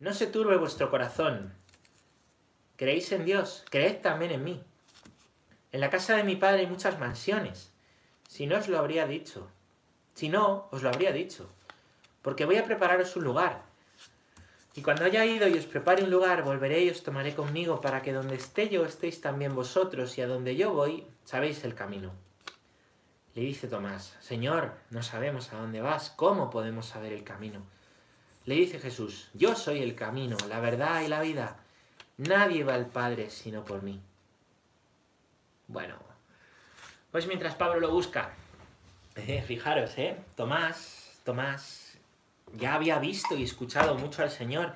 No se turbe vuestro corazón. Creéis en Dios, creed también en mí. En la casa de mi padre hay muchas mansiones. Si no os lo habría dicho. Si no, os lo habría dicho. Porque voy a prepararos un lugar. Y cuando haya ido y os prepare un lugar, volveré y os tomaré conmigo para que donde esté yo estéis también vosotros y a donde yo voy, sabéis el camino. Le dice Tomás, Señor, no sabemos a dónde vas, ¿cómo podemos saber el camino? Le dice Jesús, yo soy el camino, la verdad y la vida. Nadie va al Padre sino por mí. Bueno, pues mientras Pablo lo busca, eh, fijaros, ¿eh? Tomás, Tomás, ya había visto y escuchado mucho al Señor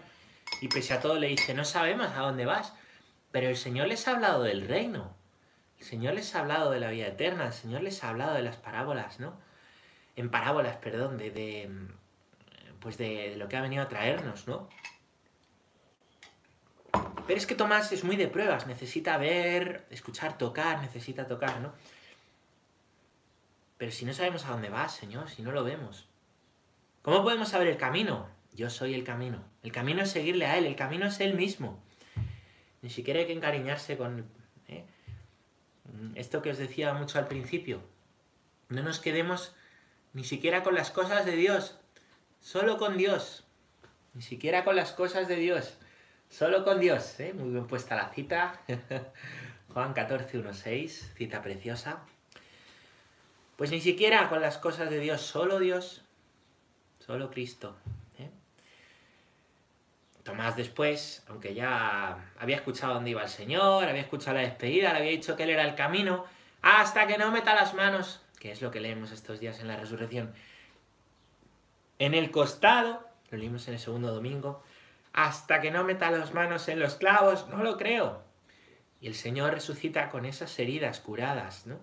y pese a todo le dice, no sabemos a dónde vas, pero el Señor les ha hablado del reino, el Señor les ha hablado de la vida eterna, el Señor les ha hablado de las parábolas, ¿no? En parábolas, perdón, de, de pues de lo que ha venido a traernos, ¿no? Pero es que Tomás es muy de pruebas, necesita ver, escuchar, tocar, necesita tocar, ¿no? Pero si no sabemos a dónde va, Señor, si no lo vemos. ¿Cómo podemos saber el camino? Yo soy el camino. El camino es seguirle a Él, el camino es Él mismo. Ni siquiera hay que encariñarse con... ¿eh? Esto que os decía mucho al principio. No nos quedemos ni siquiera con las cosas de Dios, solo con Dios. Ni siquiera con las cosas de Dios. Solo con Dios, ¿eh? Muy bien puesta la cita. Juan 14, 1, 6, cita preciosa. Pues ni siquiera con las cosas de Dios, solo Dios, solo Cristo. ¿eh? Tomás después, aunque ya había escuchado dónde iba el Señor, había escuchado la despedida, le había dicho que Él era el camino, hasta que no meta las manos, que es lo que leemos estos días en la resurrección, en el costado, lo leímos en el segundo domingo, hasta que no meta las manos en los clavos, no lo creo. Y el Señor resucita con esas heridas curadas, ¿no?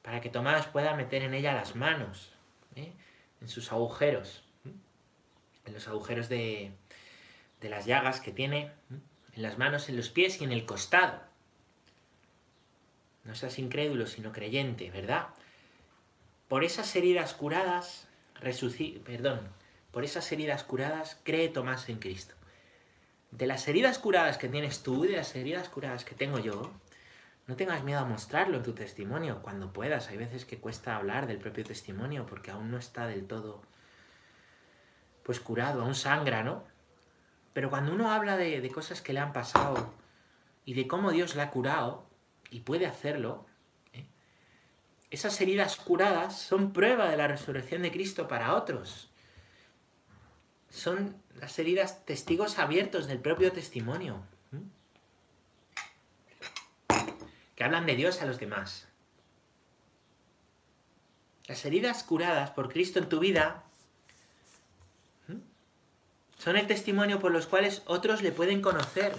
Para que Tomás pueda meter en ella las manos, ¿eh? en sus agujeros, en los agujeros de, de las llagas que tiene, en las manos, en los pies y en el costado. No seas incrédulo, sino creyente, ¿verdad? Por esas heridas curadas, resucita, perdón, por esas heridas curadas, cree Tomás en Cristo. De las heridas curadas que tienes tú y de las heridas curadas que tengo yo, no tengas miedo a mostrarlo en tu testimonio cuando puedas. Hay veces que cuesta hablar del propio testimonio porque aún no está del todo pues curado, aún sangra, ¿no? Pero cuando uno habla de, de cosas que le han pasado y de cómo Dios le ha curado, y puede hacerlo. Esas heridas curadas son prueba de la resurrección de Cristo para otros son las heridas testigos abiertos del propio testimonio. Que hablan de Dios a los demás. Las heridas curadas por Cristo en tu vida son el testimonio por los cuales otros le pueden conocer.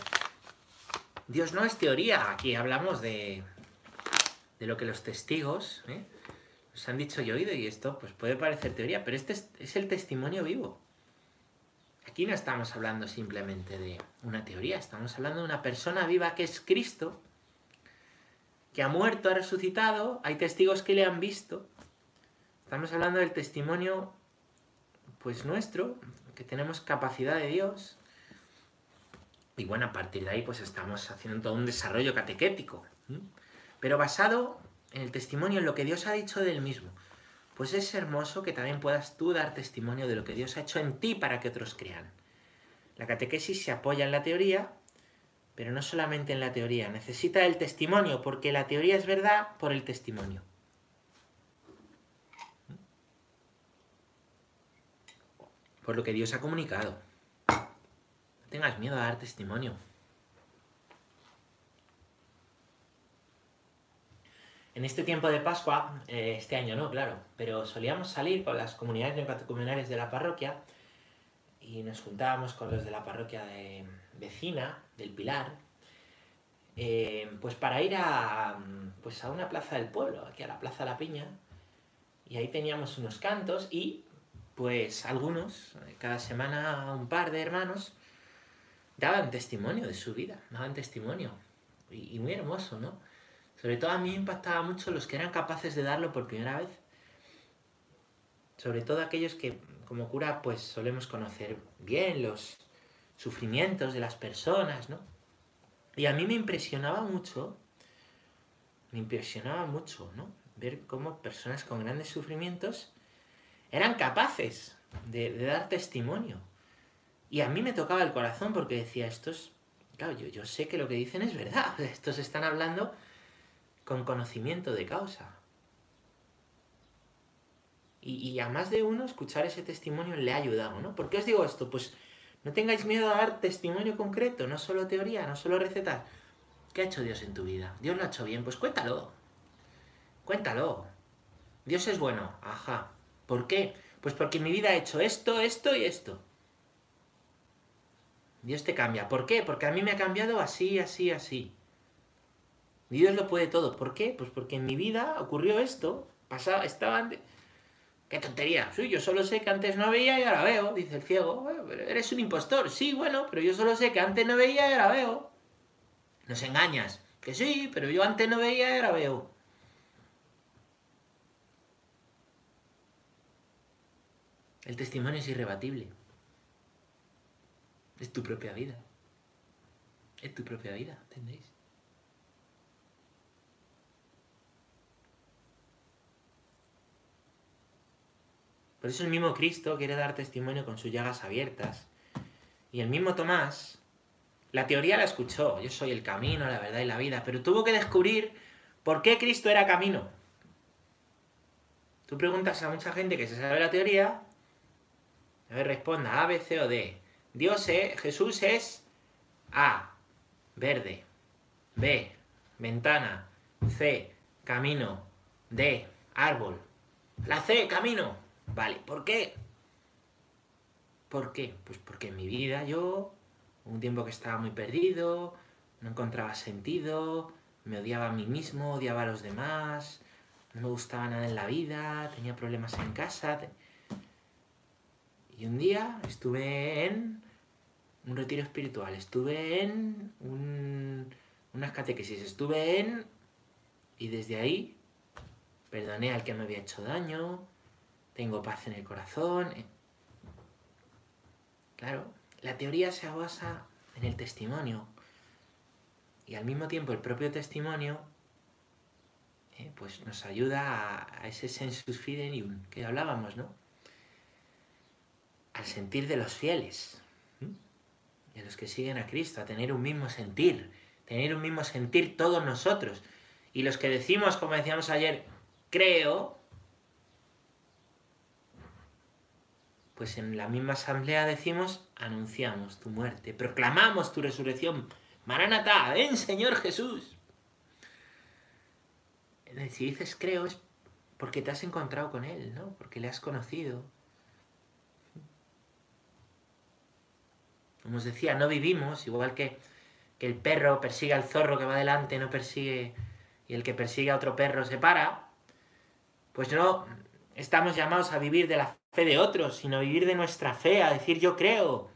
Dios no es teoría, aquí hablamos de, de lo que los testigos ¿eh? nos han dicho y oído, y esto pues puede parecer teoría, pero este es el testimonio vivo. Aquí no estamos hablando simplemente de una teoría, estamos hablando de una persona viva que es Cristo, que ha muerto, ha resucitado, hay testigos que le han visto. Estamos hablando del testimonio pues nuestro, que tenemos capacidad de Dios. Y bueno, a partir de ahí pues estamos haciendo todo un desarrollo catequético, pero basado en el testimonio, en lo que Dios ha dicho del mismo pues es hermoso que también puedas tú dar testimonio de lo que Dios ha hecho en ti para que otros crean. La catequesis se apoya en la teoría, pero no solamente en la teoría, necesita el testimonio, porque la teoría es verdad por el testimonio. Por lo que Dios ha comunicado. No tengas miedo a dar testimonio. En este tiempo de Pascua, eh, este año no, claro, pero solíamos salir con las comunidades neocatecumenales de la parroquia y nos juntábamos con los de la parroquia de vecina, del Pilar, eh, pues para ir a, pues a una plaza del pueblo, aquí a la Plaza La Piña, y ahí teníamos unos cantos y pues algunos, cada semana un par de hermanos, daban testimonio de su vida, daban testimonio, y muy hermoso, ¿no? Sobre todo a mí impactaba mucho los que eran capaces de darlo por primera vez. Sobre todo aquellos que como cura pues solemos conocer bien, los, sufrimientos de las personas, ¿no? Y a mí me impresionaba mucho, me impresionaba mucho, ¿no? Ver cómo personas con grandes sufrimientos eran capaces de, dar testimonio. Y a mí me tocaba el corazón porque decía, estos, claro, yo, yo sé que lo que dicen es verdad, estos están hablando con conocimiento de causa. Y, a más de uno escuchar ese testimonio le ha ayudado, ¿no? ¿Por qué os digo esto? Pues no tengáis miedo a dar testimonio concreto, no solo teoría, no solo recetas. ¿Qué ha hecho Dios en tu vida? Dios lo ha hecho bien, pues cuéntalo. Cuéntalo. Dios es bueno, ajá. ¿Por qué? Pues porque en mi vida ha hecho esto, esto y esto. Dios te cambia. ¿Por qué? Porque a mí me ha cambiado así, así, así. Dios lo puede todo. ¿Por qué? Pues porque en mi vida ocurrió esto. Pasaba, estaba antes. ¡Qué tontería! Sí, yo solo sé que antes no veía y ahora veo, dice el ciego. eres un impostor. Sí, bueno, pero yo solo sé que antes no veía y ahora veo. Nos engañas. Que sí, pero yo antes no veía y ahora veo. El testimonio es irrebatible. Es tu propia vida. Es tu propia vida, ¿entendéis? Por eso el mismo Cristo quiere dar testimonio con sus llagas abiertas. Y el mismo Tomás, la teoría la escuchó, yo soy el camino, la verdad y la vida, pero tuvo que descubrir por qué Cristo era camino. Tú preguntas a mucha gente que se sabe la teoría, a ver, responda A, B, C o D. Dios es, Jesús es A, verde, B, ventana, C, camino, D, árbol. La C, camino. Vale, ¿por qué? ¿Por qué? Pues porque en mi vida yo, un tiempo que estaba muy perdido, no encontraba sentido, me odiaba a mí mismo, odiaba a los demás, no me gustaba nada en la vida, tenía problemas en casa. Y un día estuve en un retiro espiritual, estuve en un, unas catequesis, estuve en... Y desde ahí perdoné al que me había hecho daño, tengo paz en el corazón. Eh. Claro, la teoría se basa en el testimonio. Y al mismo tiempo el propio testimonio eh, pues nos ayuda a, ese sensus fidelium que hablábamos, ¿no? Al sentir de los fieles, de los que siguen a Cristo, a tener un mismo sentir, tener un mismo sentir todos nosotros. Y los que decimos, como decíamos ayer, creo, pues en la misma asamblea decimos, anunciamos tu muerte, proclamamos tu resurrección. Maranatá, ven Señor Jesús. Si dices creo es porque te has encontrado con Él, ¿no? Porque le has conocido. Como os decía, no vivimos, igual que, que el perro persigue al zorro que va delante, no persigue, y el que persigue a otro perro se para, pues no estamos llamados a vivir de la fe de otros, sino a vivir de nuestra fe, a decir yo creo.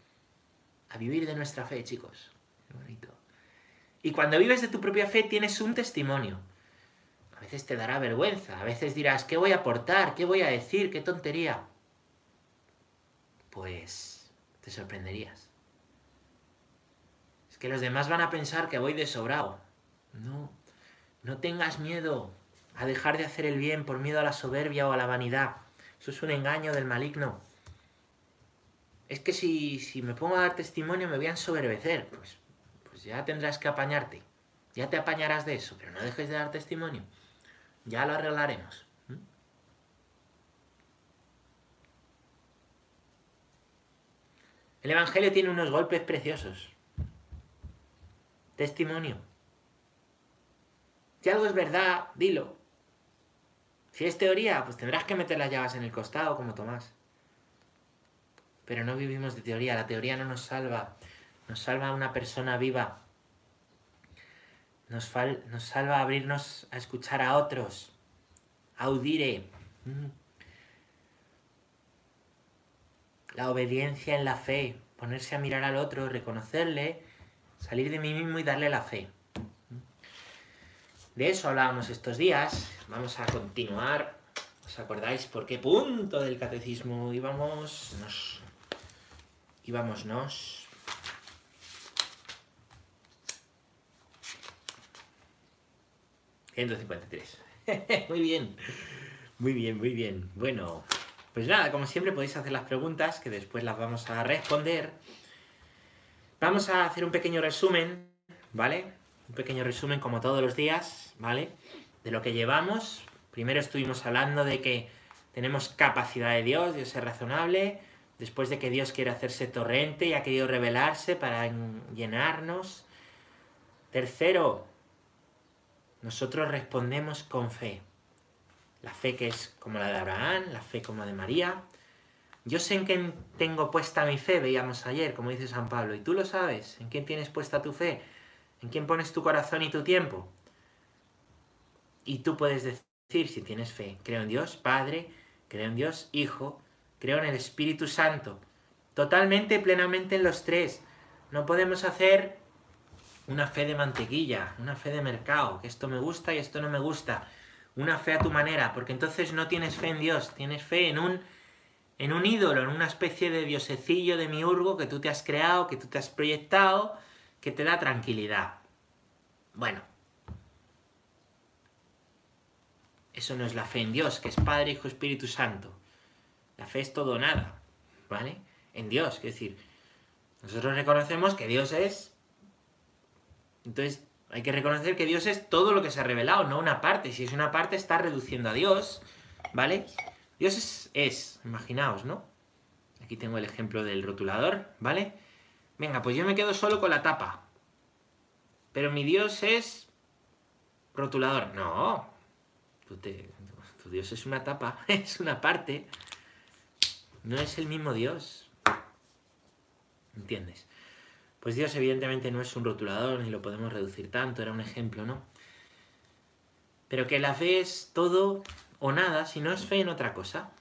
A vivir de nuestra fe, chicos. Qué bonito. Y cuando vives de tu propia fe tienes un testimonio. A veces te dará vergüenza, a veces dirás, ¿qué voy a aportar? ¿Qué voy a decir? ¿Qué tontería? Pues te sorprenderías. Es que los demás van a pensar que voy de sobrado. No, no tengas miedo a dejar de hacer el bien por miedo a la soberbia o a la vanidad. Eso es un engaño del maligno. Es que si, si me pongo a dar testimonio me voy a ensoberbecer. Pues, pues ya tendrás que apañarte. Ya te apañarás de eso, pero no dejes de dar testimonio. Ya lo arreglaremos. El Evangelio tiene unos golpes preciosos. Testimonio. Si algo es verdad, dilo. Si es teoría, pues tendrás que meter las llaves en el costado, como Tomás. Pero no vivimos de teoría, la teoría no nos salva. Nos salva una persona viva. Nos, nos salva abrirnos a escuchar a otros. Audire. Mm. La obediencia en la fe. Ponerse a mirar al otro, reconocerle, salir de mí mismo y darle la fe. De eso hablábamos estos días. Vamos a continuar. ¿Os acordáis por qué punto del catecismo íbamos? Nos... Íbamos nos... ...153. muy bien. Muy bien, muy bien. Bueno, pues nada, como siempre podéis hacer las preguntas que después las vamos a responder. Vamos a hacer un pequeño resumen, ¿vale? Un pequeño resumen como todos los días, ¿vale? De lo que llevamos. Primero estuvimos hablando de que tenemos capacidad de Dios, Dios es razonable, después de que Dios quiere hacerse torrente y ha querido revelarse para llenarnos. Tercero, nosotros respondemos con fe. La fe que es como la de Abraham, la fe como la de María. Yo sé en quién tengo puesta mi fe, veíamos ayer, como dice San Pablo, y tú lo sabes, en quién tienes puesta tu fe, en quién pones tu corazón y tu tiempo. Y tú puedes decir si tienes fe, creo en Dios Padre, creo en Dios Hijo, creo en el Espíritu Santo. Totalmente, plenamente en los tres. No podemos hacer una fe de mantequilla, una fe de mercado, que esto me gusta y esto no me gusta. Una fe a tu manera, porque entonces no tienes fe en Dios, tienes fe en un, en un ídolo, en una especie de diosecillo de miurgo que tú te has creado, que tú te has proyectado, que te da tranquilidad. Bueno, Eso no es la fe en Dios, que es Padre, Hijo, Espíritu Santo. La fe es todo o nada, ¿vale? En Dios, es decir, nosotros reconocemos que Dios es... Entonces, hay que reconocer que Dios es todo lo que se ha revelado, no una parte. Si es una parte, está reduciendo a Dios, ¿vale? Dios es, es, imaginaos, ¿no? Aquí tengo el ejemplo del rotulador, ¿vale? Venga, pues yo me quedo solo con la tapa. Pero mi Dios es rotulador. No, tu Dios es una tapa, es una parte. No es el mismo Dios. ¿Entiendes? Pues Dios evidentemente no es un rotulador, ni lo podemos reducir tanto, era un ejemplo, ¿no? Pero que la fe es todo o nada si no es fe en otra cosa.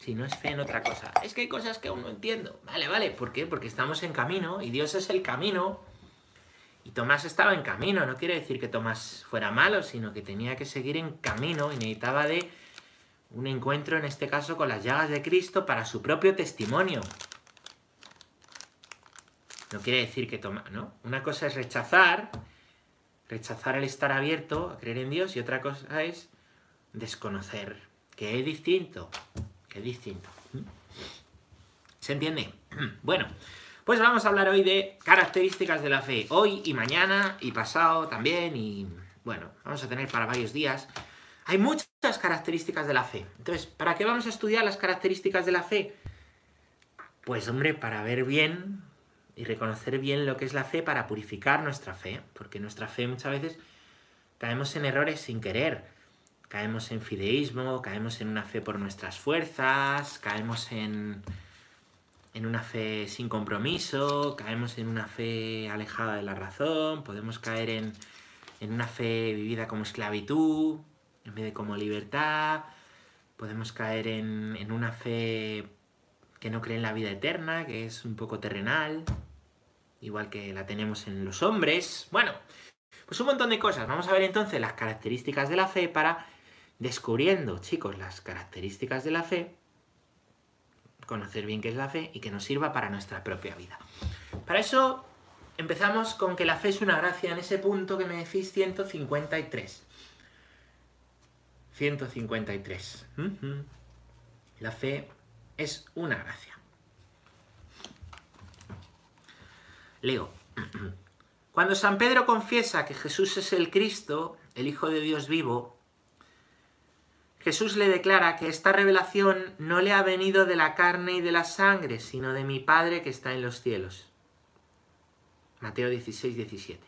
Si no es fe en otra cosa. Es que hay cosas que aún no entiendo. Vale, vale, ¿por qué? Porque estamos en camino y Dios es el camino y Tomás estaba en camino, no quiere decir que Tomás fuera malo, sino que tenía que seguir en camino y necesitaba de un encuentro, en este caso, con las llagas de Cristo para su propio testimonio. No quiere decir que Tomás, ¿no? Una cosa es rechazar, rechazar el estar abierto a creer en Dios y otra cosa es desconocer, que es distinto, es distinto. ¿Se entiende? Bueno, pues vamos a hablar hoy de características de la fe. Hoy y mañana y pasado también y bueno, vamos a tener para varios días. Hay muchas características de la fe. Entonces, ¿para qué vamos a estudiar las características de la fe? Pues hombre, para ver bien y reconocer bien lo que es la fe para purificar nuestra fe, porque nuestra fe muchas veces caemos en errores sin querer. Caemos en fideísmo, caemos en una fe por nuestras fuerzas, caemos en en una fe sin compromiso, caemos en una fe alejada de la razón, podemos caer en, una fe vivida como esclavitud en vez de como libertad, podemos caer en, en una fe que no cree en la vida eterna, que es un poco terrenal, igual que la tenemos en los hombres. Bueno, pues un montón de cosas. Vamos a ver entonces las características de la fe para descubriendo, chicos, las características de la fe conocer bien qué es la fe y que nos sirva para nuestra propia vida. Para eso empezamos con que la fe es una gracia en ese punto que me decís 153. 153. La fe es una gracia. Leo. Cuando San Pedro confiesa que Jesús es el Cristo, el Hijo de Dios vivo, Jesús le declara que esta revelación no le ha venido de la carne y de la sangre, sino de mi Padre que está en los cielos. Mateo 16, 17.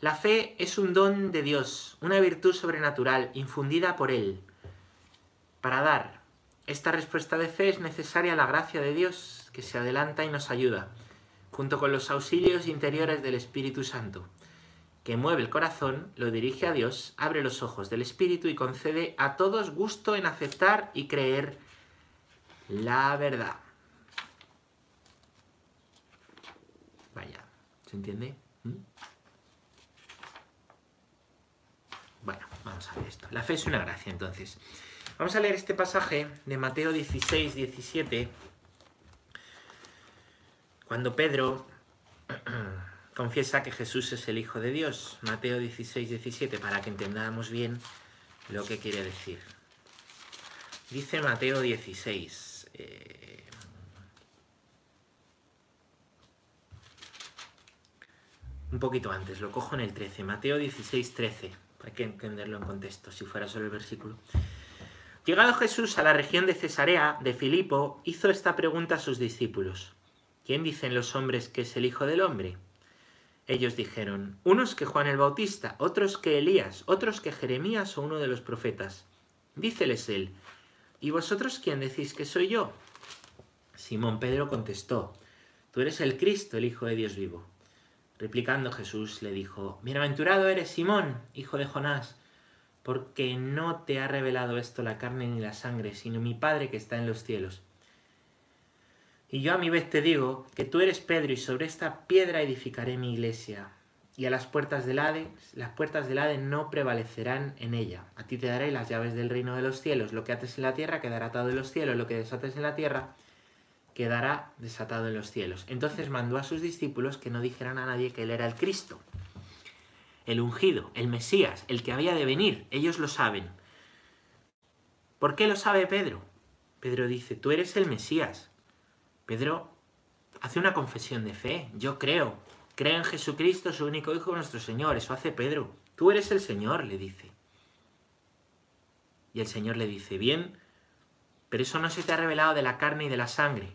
La fe es un don de Dios, una virtud sobrenatural infundida por Él. Para dar esta respuesta de fe es necesaria la gracia de Dios que se adelanta y nos ayuda, junto con los auxilios interiores del Espíritu Santo que mueve el corazón, lo dirige a Dios, abre los ojos del Espíritu y concede a todos gusto en aceptar y creer la verdad. Vaya, ¿se entiende? ¿Mm? Bueno, vamos a ver esto. La fe es una gracia, entonces. Vamos a leer este pasaje de Mateo 16, 17, cuando Pedro confiesa que Jesús es el Hijo de Dios. Mateo 16, 17, para que entendamos bien lo que quiere decir. Dice Mateo 16. Eh, un poquito antes, lo cojo en el 13. Mateo 16, 13. Hay que entenderlo en contexto, si fuera solo el versículo. Llegado Jesús a la región de Cesarea de Filipo, hizo esta pregunta a sus discípulos. ¿Quién dicen los hombres que es el Hijo del Hombre? Ellos dijeron, unos que Juan el Bautista, otros que Elías, otros que Jeremías o uno de los profetas. Díceles él, ¿y vosotros quién decís que soy yo? Simón Pedro contestó, tú eres el Cristo, el Hijo de Dios vivo. Replicando Jesús le dijo, Bienaventurado eres Simón, hijo de Jonás, porque no te ha revelado esto la carne ni la sangre, sino mi Padre que está en los cielos. Y yo a mi vez te digo que tú eres Pedro y sobre esta piedra edificaré mi iglesia. Y a las puertas del Hades, las puertas del Hades no prevalecerán en ella. A ti te daré las llaves del reino de los cielos. Lo que ates en la tierra quedará atado en los cielos, lo que desates en la tierra quedará desatado en los cielos. Entonces mandó a sus discípulos que no dijeran a nadie que él era el Cristo, el ungido, el Mesías, el que había de venir. Ellos lo saben. ¿Por qué lo sabe Pedro? Pedro dice, tú eres el Mesías. Pedro hace una confesión de fe. Yo creo. Creo en Jesucristo, su único Hijo, nuestro Señor. Eso hace Pedro. Tú eres el Señor, le dice. Y el Señor le dice, bien, pero eso no se te ha revelado de la carne y de la sangre.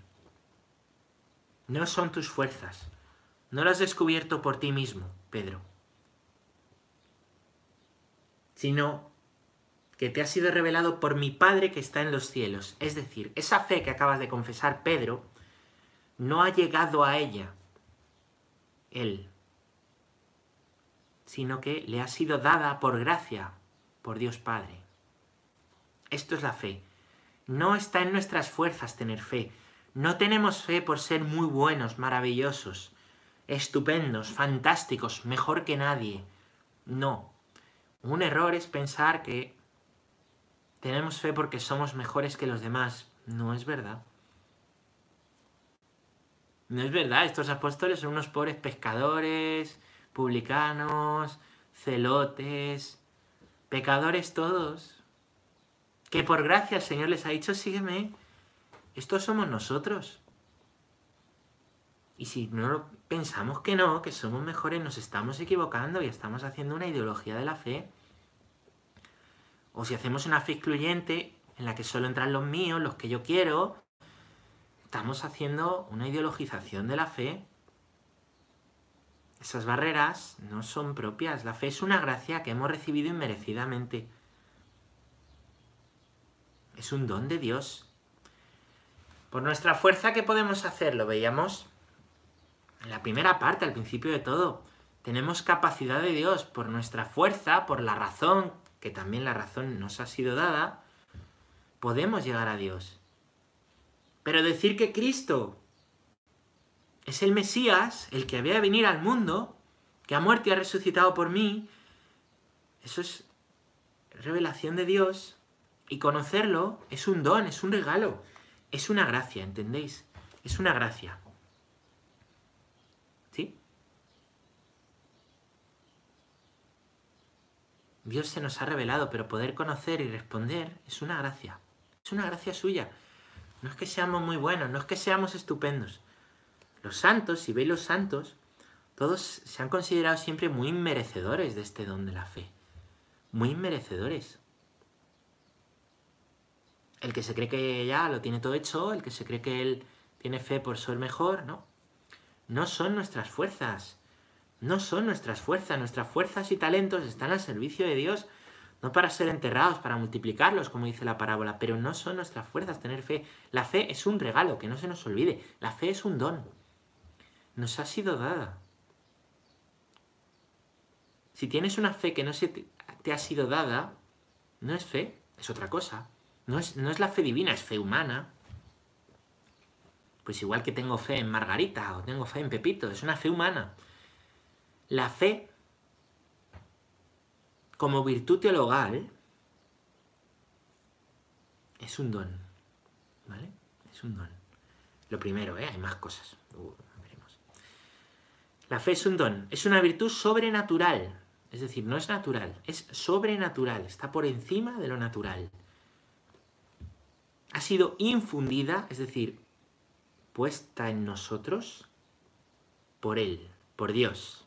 No son tus fuerzas. No lo has descubierto por ti mismo, Pedro. Sino que te ha sido revelado por mi Padre que está en los cielos. Es decir, esa fe que acabas de confesar, Pedro, no ha llegado a ella él, sino que le ha sido dada por gracia por Dios Padre. Esto es la fe. No está en nuestras fuerzas tener fe. No tenemos fe por ser muy buenos, maravillosos, estupendos, fantásticos, mejor que nadie. No. Un error es pensar que tenemos fe porque somos mejores que los demás. No es verdad. No es verdad, estos apóstoles son unos pobres pescadores, publicanos, celotes, pecadores todos, que por gracia el Señor les ha dicho, sígueme. Estos somos nosotros. Y si no pensamos que no, que somos mejores, nos estamos equivocando y estamos haciendo una ideología de la fe. O si hacemos una fe excluyente en la que solo entran los míos, los que yo quiero, estamos haciendo una ideologización de la fe. Esas barreras no son propias. La fe es una gracia que hemos recibido inmerecidamente. Es un don de Dios. Por nuestra fuerza, ¿qué podemos hacer? Lo veíamos en la primera parte, al principio de todo. Tenemos capacidad de Dios por nuestra fuerza, por la razón, que también la razón nos ha sido dada, podemos llegar a Dios. Pero decir que Cristo es el Mesías, el que había de venir al mundo, que ha muerto y ha resucitado por mí, eso es revelación de Dios. Y conocerlo es un don, es un regalo, es una gracia, ¿entendéis? Es una gracia. ¿Sí? Dios se nos ha revelado, pero poder conocer y responder es una gracia. Es una gracia suya. No es que seamos muy buenos, no es que seamos estupendos. Los santos, si veis los santos, todos se han considerado siempre muy merecedores de este don de la fe. Muy merecedores. El que se cree que ya lo tiene todo hecho, el que se cree que él tiene fe por ser mejor, no. No son nuestras fuerzas. No son nuestras fuerzas. Nuestras fuerzas y talentos están al servicio de Dios no para ser enterrados, para multiplicarlos, como dice la parábola, pero no son nuestras fuerzas tener fe. La fe es un regalo, que no se nos olvide. La fe es un don. Nos ha sido dada. Si tienes una fe que no se te, ha sido dada, no es fe, es otra cosa. No es, no es la fe divina, es fe humana. Pues igual que tengo fe en Margarita o tengo fe en Pepito, es una fe humana. La fe como virtud teologal es un don. ¿Vale? Es un don. Lo primero, ¿eh? Hay más cosas. Uh. La fe es un don, es una virtud sobrenatural. Es decir, no es natural, es sobrenatural, está por encima de lo natural. Ha sido infundida, es decir, puesta en nosotros por Él, por Dios.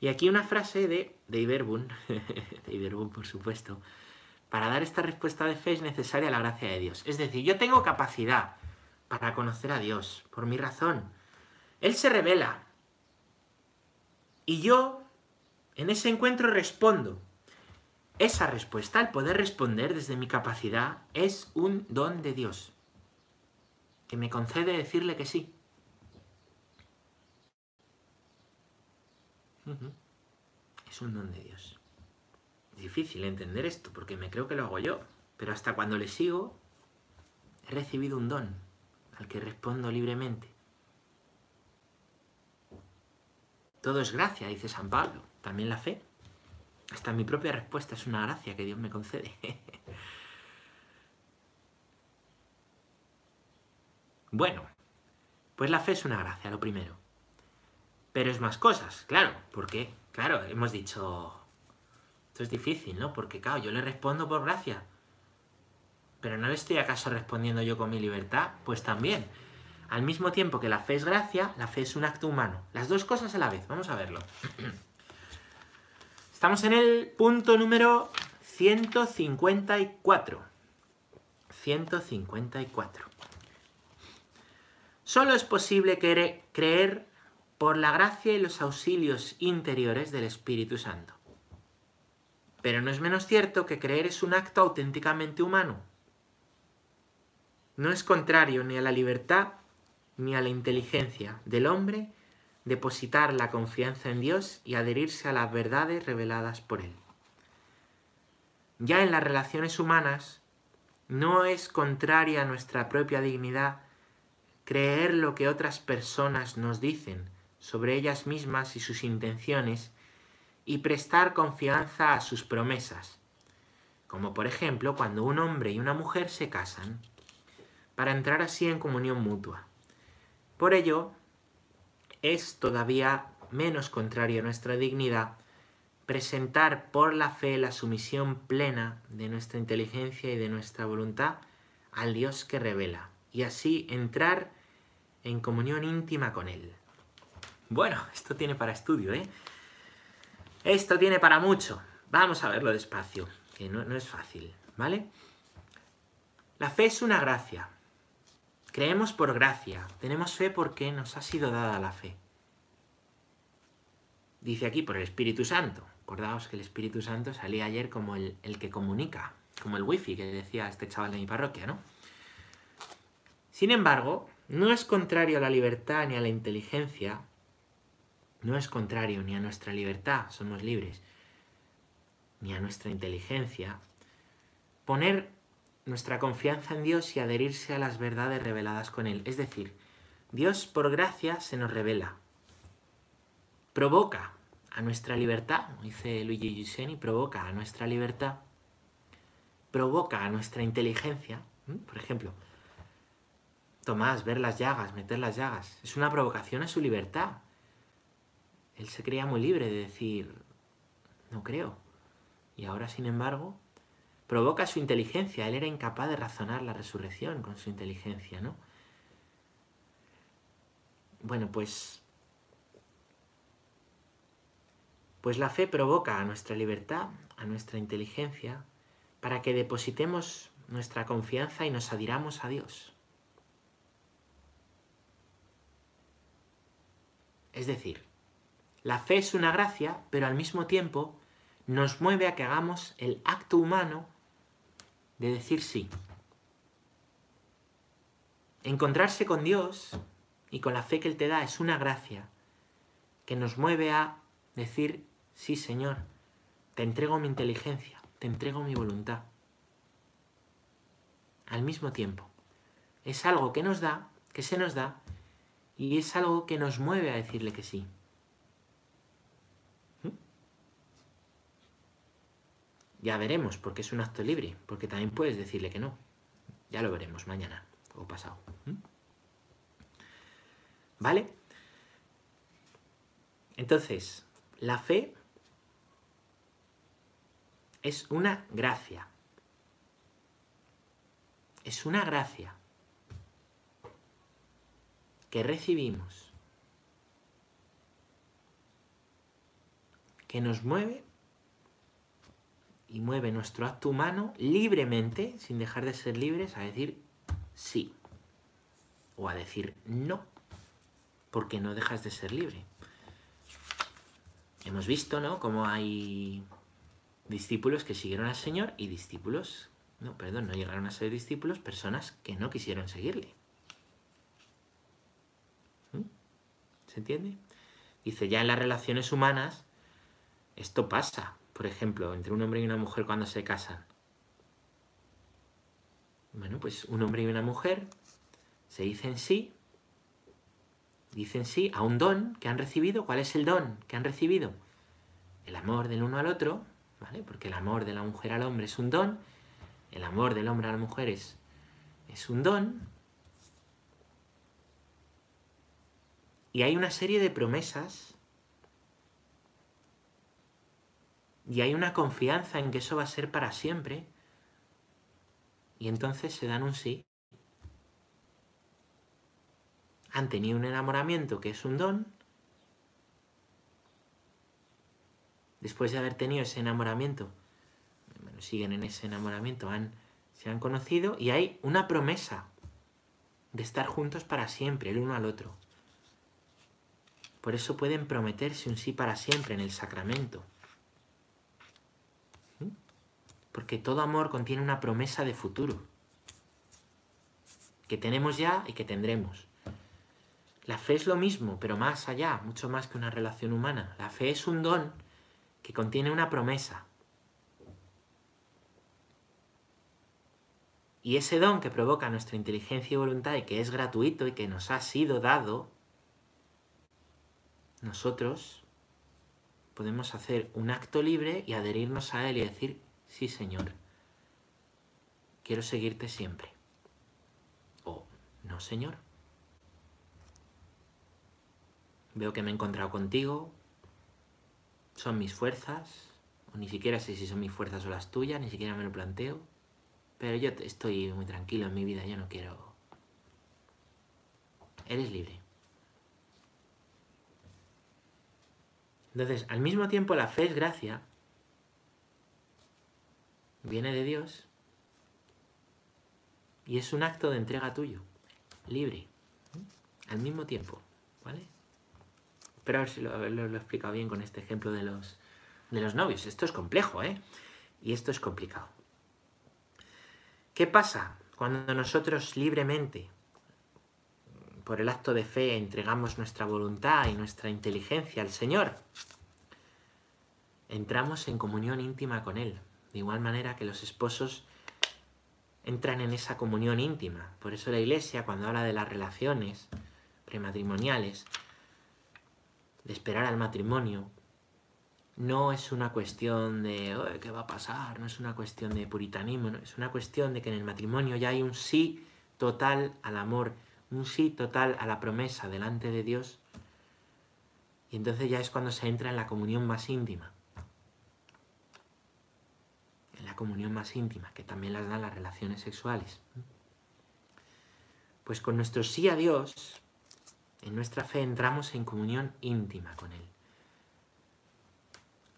Y aquí una frase de, de Iberbun, de Iberbun por supuesto, para dar esta respuesta de fe es necesaria la gracia de Dios. Es decir, yo tengo capacidad para conocer a Dios, por mi razón. Él se revela. Y yo, en ese encuentro, respondo. Esa respuesta, el poder responder desde mi capacidad, es un don de Dios, que me concede decirle que sí. Es un don de Dios. Difícil entender esto porque me creo que lo hago yo, pero hasta cuando le sigo he recibido un don al que respondo libremente. Todo es gracia, dice San Pablo. También la fe. Hasta mi propia respuesta es una gracia que Dios me concede. bueno, pues la fe es una gracia, lo primero. Pero es más cosas, claro, porque, claro, hemos dicho, esto es difícil, ¿no? Porque, claro, yo le respondo por gracia. Pero no le estoy acaso respondiendo yo con mi libertad, pues también. Al mismo tiempo que la fe es gracia, la fe es un acto humano. Las dos cosas a la vez, vamos a verlo. Estamos en el punto número 154. 154. Solo es posible creer por la gracia y los auxilios interiores del Espíritu Santo. Pero no es menos cierto que creer es un acto auténticamente humano. No es contrario ni a la libertad ni a la inteligencia del hombre depositar la confianza en Dios y adherirse a las verdades reveladas por Él. Ya en las relaciones humanas, no es contraria a nuestra propia dignidad creer lo que otras personas nos dicen, sobre ellas mismas y sus intenciones y prestar confianza a sus promesas, como por ejemplo cuando un hombre y una mujer se casan, para entrar así en comunión mutua. Por ello, es todavía menos contrario a nuestra dignidad presentar por la fe la sumisión plena de nuestra inteligencia y de nuestra voluntad al Dios que revela, y así entrar en comunión íntima con Él. Bueno, esto tiene para estudio, ¿eh? Esto tiene para mucho. Vamos a verlo despacio, que no, es fácil, ¿vale? La fe es una gracia. Creemos por gracia. Tenemos fe porque nos ha sido dada la fe. Dice aquí por el Espíritu Santo. Acordaos que el Espíritu Santo salía ayer como el, el que comunica, como el wifi que decía este chaval de mi parroquia, ¿no? Sin embargo, no es contrario a la libertad ni a la inteligencia no es contrario ni a nuestra libertad, somos libres, ni a nuestra inteligencia, poner nuestra confianza en Dios y adherirse a las verdades reveladas con Él. Es decir, Dios por gracia se nos revela, provoca a nuestra libertad, dice Luigi Giusseni, provoca a nuestra libertad, provoca a nuestra inteligencia, por ejemplo, Tomás, ver las llagas, meter las llagas, es una provocación a su libertad. Él se creía muy libre de decir, no creo. Y ahora, sin embargo, provoca su inteligencia. Él era incapaz de razonar la resurrección con su inteligencia, ¿no? Bueno, pues... Pues la fe provoca a nuestra libertad, a nuestra inteligencia, para que depositemos nuestra confianza y nos adhiramos a Dios. Es decir, la fe es una gracia, pero al mismo tiempo nos mueve a que hagamos el acto humano de decir sí. Encontrarse con Dios y con la fe que Él te da es una gracia que nos mueve a decir, sí Señor, te entrego mi inteligencia, te entrego mi voluntad. Al mismo tiempo, es algo que nos da, que se nos da, y es algo que nos mueve a decirle que sí. Ya veremos, porque es un acto libre, porque también puedes decirle que no. Ya lo veremos mañana o pasado. ¿Mm? ¿Vale? Entonces, la fe es una gracia. Es una gracia que recibimos, que nos mueve y mueve nuestro acto humano libremente, sin dejar de ser libres, a decir sí o a decir no, porque no dejas de ser libre. Hemos visto, ¿no?, cómo hay discípulos que siguieron al Señor y discípulos, no, perdón, no llegaron a ser discípulos, personas que no quisieron seguirle. ¿Mm? ¿Se entiende? Dice, ya en las relaciones humanas, esto pasa, por ejemplo, entre un hombre y una mujer cuando se casan. Bueno, pues un hombre y una mujer se dicen sí, dicen sí a un don que han recibido. ¿Cuál es el don que han recibido? El amor del uno al otro, ¿vale? Porque el amor de la mujer al hombre es un don, el amor del hombre a la mujer es, es un don. Y hay una serie de promesas y hay una confianza en que eso va a ser para siempre. Y entonces se dan un sí. Han tenido un enamoramiento que es un don. Después de haber tenido ese enamoramiento, siguen en ese enamoramiento, se han conocido y hay una promesa de estar juntos para siempre, el uno al otro. Por eso pueden prometerse un sí para siempre en el sacramento. Porque todo amor contiene una promesa de futuro. Que tenemos ya y que tendremos. La fe es lo mismo, pero más allá, mucho más que una relación humana. La fe es un don que contiene una promesa. Y ese don que provoca nuestra inteligencia y voluntad y que es gratuito y que nos ha sido dado, nosotros podemos hacer un acto libre y adherirnos a él y decir, sí Señor, quiero seguirte siempre. O, no Señor. Veo que me he encontrado contigo, son mis fuerzas, o ni siquiera sé si son mis fuerzas o las tuyas, ni siquiera me lo planteo, pero yo estoy muy tranquilo en mi vida, yo no quiero... Eres libre. Entonces, al mismo tiempo la fe es gracia, viene de Dios y es un acto de entrega tuyo, libre, al mismo tiempo, ¿vale? Espero ver si lo, he explicado bien con este ejemplo de los, de los novios. Esto es complejo, ¿eh? Y esto es complicado. ¿Qué pasa cuando nosotros libremente, por el acto de fe, entregamos nuestra voluntad y nuestra inteligencia al Señor? Entramos en comunión íntima con Él. De igual manera que los esposos entran en esa comunión íntima. Por eso la Iglesia, cuando habla de las relaciones prematrimoniales, de esperar al matrimonio, no es una cuestión de qué va a pasar, no es una cuestión de puritanismo, es una cuestión de que en el matrimonio ya hay un sí total al amor, un sí total a la promesa delante de Dios, y entonces ya es cuando se entra en la comunión más íntima la comunión más íntima, que también las dan las relaciones sexuales. Pues con nuestro sí a Dios, en nuestra fe entramos en comunión íntima con Él.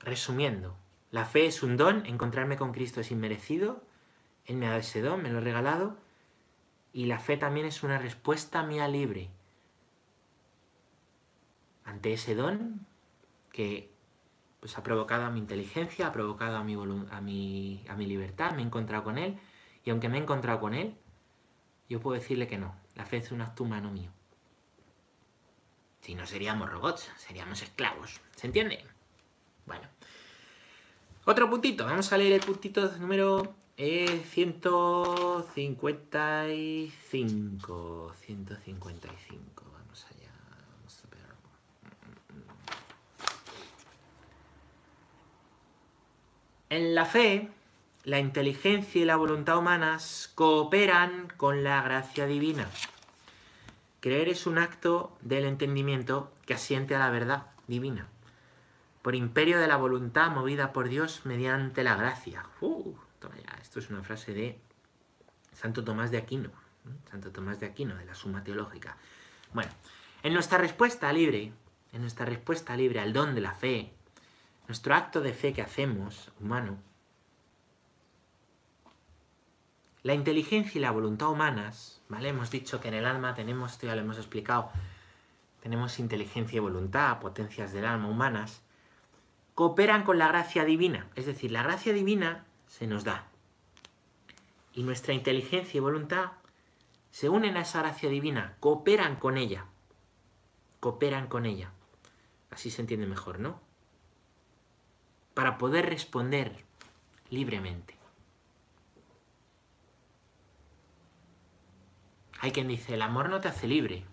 Resumiendo, la fe es un don, encontrarme con Cristo es inmerecido, Él me ha dado ese don, me lo ha regalado, y la fe también es una respuesta mía libre ante ese don que pues ha provocado a mi inteligencia, ha provocado a mi, a, mi, a mi libertad, me he encontrado con él, y aunque me he encontrado con él, yo puedo decirle que no, la fe es un acto humano mío. Si no seríamos robots, seríamos esclavos, ¿se entiende? Bueno. Otro puntito, vamos a leer el puntito número 155. 155. En la fe, la inteligencia y la voluntad humanas cooperan con la gracia divina. Creer es un acto del entendimiento que asiente a la verdad divina. Por imperio de la voluntad movida por Dios mediante la gracia. Uh, esto es una frase de Santo Tomás de Aquino. Santo Tomás de Aquino, de la Suma Teológica. Bueno, en nuestra respuesta libre, en nuestra respuesta libre al don de la fe, nuestro acto de fe que hacemos, humano, la inteligencia y la voluntad humanas, ¿vale? Hemos dicho que en el alma tenemos, ya lo hemos explicado, tenemos inteligencia y voluntad, potencias del alma humanas, cooperan con la gracia divina. Es decir, la gracia divina se nos da. Y nuestra inteligencia y voluntad se unen a esa gracia divina, cooperan con ella. Cooperan con ella. Así se entiende mejor, ¿no? Para poder responder libremente. Hay quien dice, el amor no te hace libre.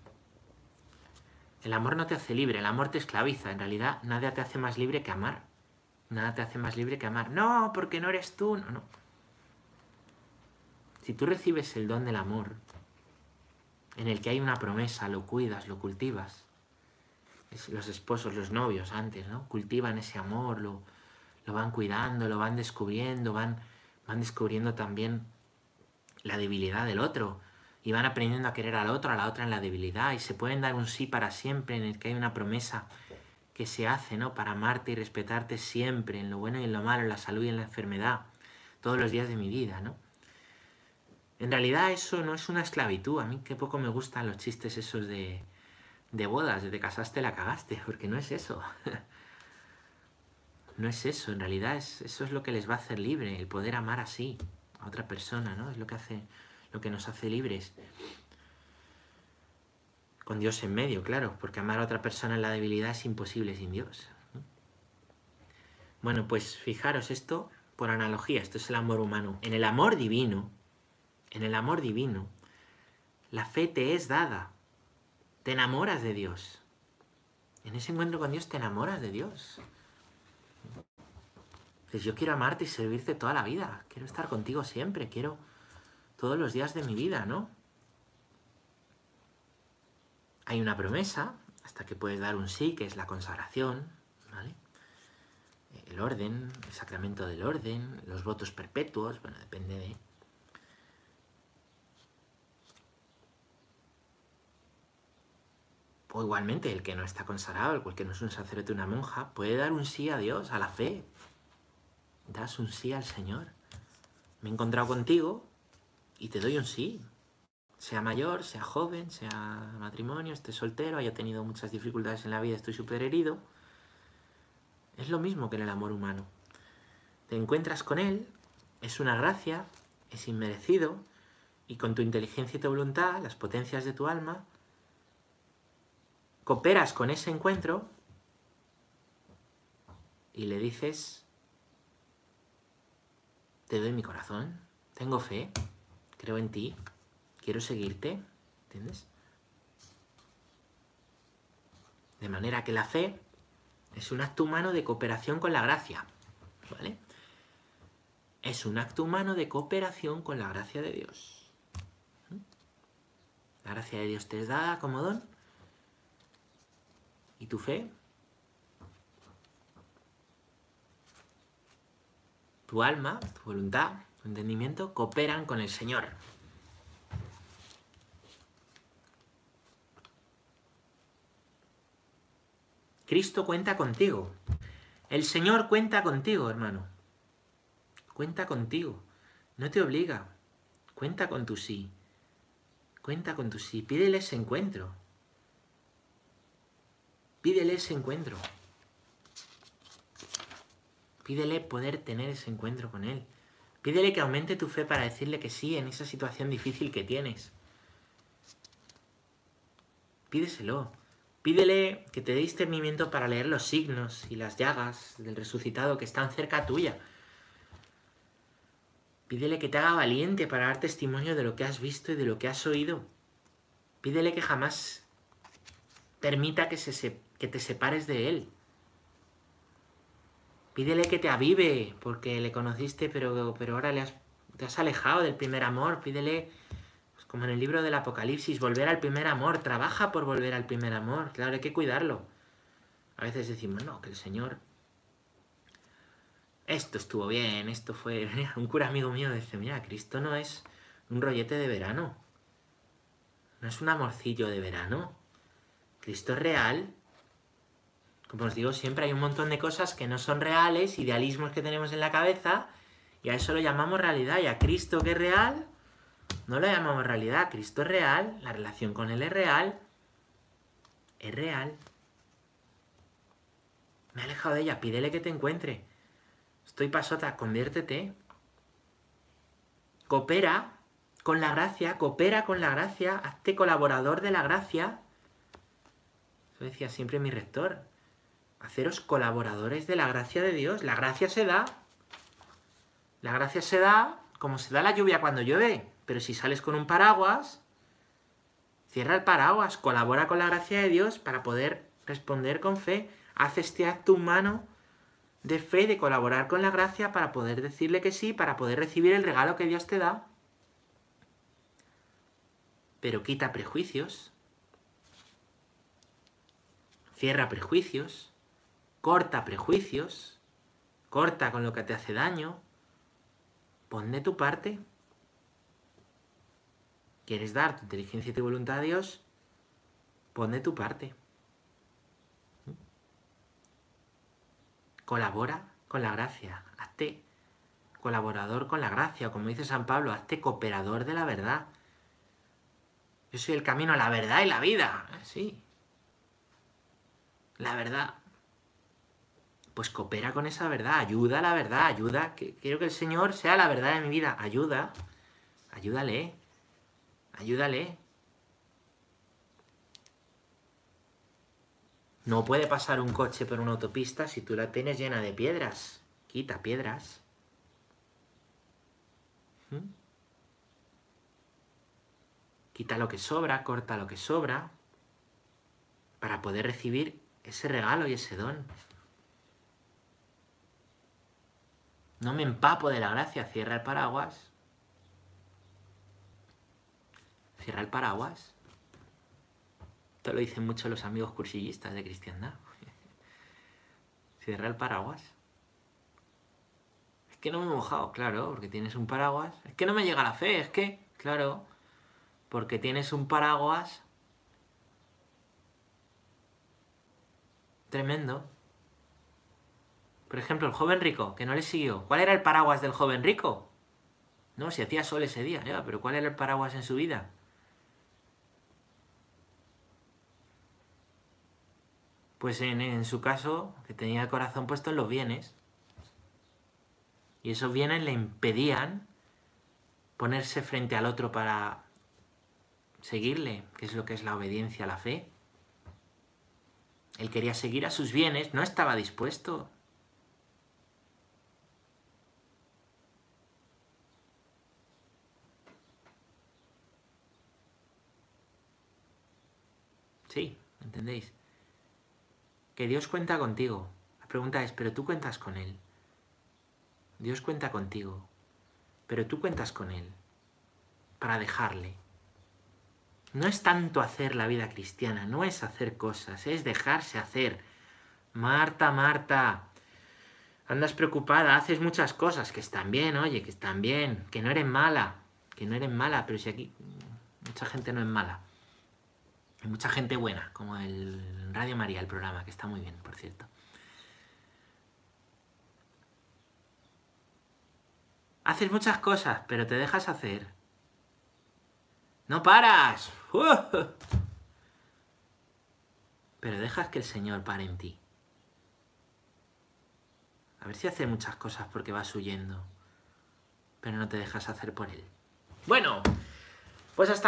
El amor no te hace libre, el amor te esclaviza. En realidad, nada te hace más libre que amar. Nada te hace más libre que amar. No, porque no eres tú. No, no. Si tú recibes el don del amor, en el que hay una promesa, lo cuidas, lo cultivas. los esposos, los novios antes, ¿no? Cultivan ese amor, lo, lo van cuidando, lo van descubriendo, van, van descubriendo también la debilidad del otro y van aprendiendo a querer al otro, a la otra en la debilidad y se pueden dar un sí para siempre en el que hay una promesa que se hace, ¿no? Para amarte y respetarte siempre, en lo bueno y en lo malo, en la salud y en la enfermedad, todos los días de mi vida, ¿no? En realidad eso no es una esclavitud. A mí qué poco me gustan los chistes esos de, de bodas, de te casaste, la cagaste, porque no es eso. No es eso, en realidad es, eso es lo que les va a hacer libre, el poder amar así a otra persona, ¿no? Es lo que hace, lo que nos hace libres. Con Dios en medio, claro, porque amar a otra persona en la debilidad es imposible sin Dios. Bueno, pues fijaros esto por analogía, esto es el amor humano. En el amor divino, en el amor divino, la fe te es dada. Te enamoras de Dios. En ese encuentro con Dios te enamoras de Dios. Pues yo quiero amarte y servirte toda la vida. Quiero estar contigo siempre. Quiero todos los días de mi vida, ¿no? Hay una promesa, hasta que puedes dar un sí, que es la consagración, ¿vale? El orden, el sacramento del orden, los votos perpetuos, bueno, depende de O igualmente, el que no está consagrado, el que no es un sacerdote una monja, puede dar un sí a Dios, a la fe. Das un sí al Señor. Me he encontrado contigo y te doy un sí. Sea mayor, sea joven, sea matrimonio, esté soltero, haya tenido muchas dificultades en la vida, estoy súper herido. Es lo mismo que en el amor humano. Te encuentras con Él, es una gracia, es inmerecido, y con tu inteligencia y tu voluntad, las potencias de tu alma, cooperas con ese encuentro y le dices, te doy mi corazón, tengo fe, creo en ti, quiero seguirte, ¿entiendes? De manera que la fe es un acto humano de cooperación con la gracia, ¿vale? Es un acto humano de cooperación con la gracia de Dios. La gracia de Dios te es dada como don ¿Y tu fe? Tu alma, tu voluntad, tu entendimiento cooperan con el Señor. Cristo cuenta contigo. El Señor cuenta contigo, hermano. Cuenta contigo. No te obliga. Cuenta con tu sí. Cuenta con tu sí. Pídele ese encuentro. Pídele ese encuentro. Pídele poder tener ese encuentro con Él. Pídele que aumente tu fe para decirle que sí en esa situación difícil que tienes. Pídeselo. Pídele que te dé discernimiento para leer los signos y las llagas del resucitado que están cerca tuya. Pídele que te haga valiente para dar testimonio de lo que has visto y de lo que has oído. Pídele que jamás permita que se, que te separes de él. Pídele que te avive, porque le conociste, pero, pero ahora le has, te has alejado del primer amor. Pídele, pues como en el libro del Apocalipsis, volver al primer amor. Trabaja por volver al primer amor. Claro, hay que cuidarlo. A veces decimos, no, que el Señor... Esto estuvo bien, esto fue... Un cura amigo mío dice, mira, Cristo no es un rollete de verano. No es un amorcillo de verano. Cristo es real. Como os digo siempre, hay un montón de cosas que no son reales, idealismos que tenemos en la cabeza, y a eso lo llamamos realidad. Y a Cristo que es real, no lo llamamos realidad. Cristo es real, la relación con Él es real. Es real. Me he alejado de ella, pídele que te encuentre. Estoy pasota, conviértete. Coopera con la gracia, coopera con la gracia, hazte colaborador de la gracia. Eso decía siempre mi rector. Haceros colaboradores de la gracia de Dios. La gracia se da. La gracia se da como se da la lluvia cuando llueve. Pero si sales con un paraguas, cierra el paraguas, colabora con la gracia de Dios para poder responder con fe. Haz este acto humano de fe, de colaborar con la gracia para poder decirle que sí, para poder recibir el regalo que Dios te da. Pero quita prejuicios, cierra prejuicios, corta prejuicios, corta con lo que te hace daño, pon de tu parte. ¿Quieres dar tu inteligencia y tu voluntad a Dios? Pon de tu parte. Colabora con la gracia. Hazte colaborador con la gracia. Como dice San Pablo, hazte cooperador de la verdad. Yo soy el camino a la verdad y la vida. Sí. La verdad. Pues coopera con esa verdad, ayuda a la verdad, ayuda. Que, quiero que el Señor sea la verdad de mi vida. Ayuda. Ayúdale. Ayúdale. No puede pasar un coche por una autopista si tú la tienes llena de piedras. Quita piedras. ¿Mm? Quita lo que sobra, corta lo que sobra, para poder recibir ese regalo y ese don. No me empapo de la gracia, cierra el paraguas. Cierra el paraguas. Esto lo dicen mucho los amigos cursillistas de cristiandad. Cierra el paraguas. Es que no me he mojado, claro, porque tienes un paraguas. Es que no me llega la fe, es que, claro, porque tienes un paraguas tremendo. Por ejemplo, el joven rico, que no le siguió. ¿Cuál era el paraguas del joven rico? No, si hacía sol ese día, pero ¿cuál era el paraguas en su vida? Pues en, en, su caso, que tenía el corazón puesto en los bienes. Y esos bienes le impedían ponerse frente al otro para seguirle, que es lo que es la obediencia a la fe. Él quería seguir a sus bienes, no estaba dispuesto. Sí, ¿entendéis? Que Dios cuenta contigo. La pregunta es, ¿pero tú cuentas con Él? Dios cuenta contigo, pero tú cuentas con Él para dejarle. No es tanto hacer la vida cristiana, no es hacer cosas, es dejarse hacer. Marta, Marta, andas preocupada, haces muchas cosas que están bien, oye, que están bien, que no eres mala, que no eres mala, pero si aquí mucha gente no es mala. Hay mucha gente buena, como el Radio María, el programa, que está muy bien, por cierto. Haces muchas cosas, pero te dejas hacer. ¡No paras! Pero dejas que el Señor pare en ti. A ver si haces muchas cosas porque vas huyendo, pero no te dejas hacer por Él. Bueno, pues hasta aquí.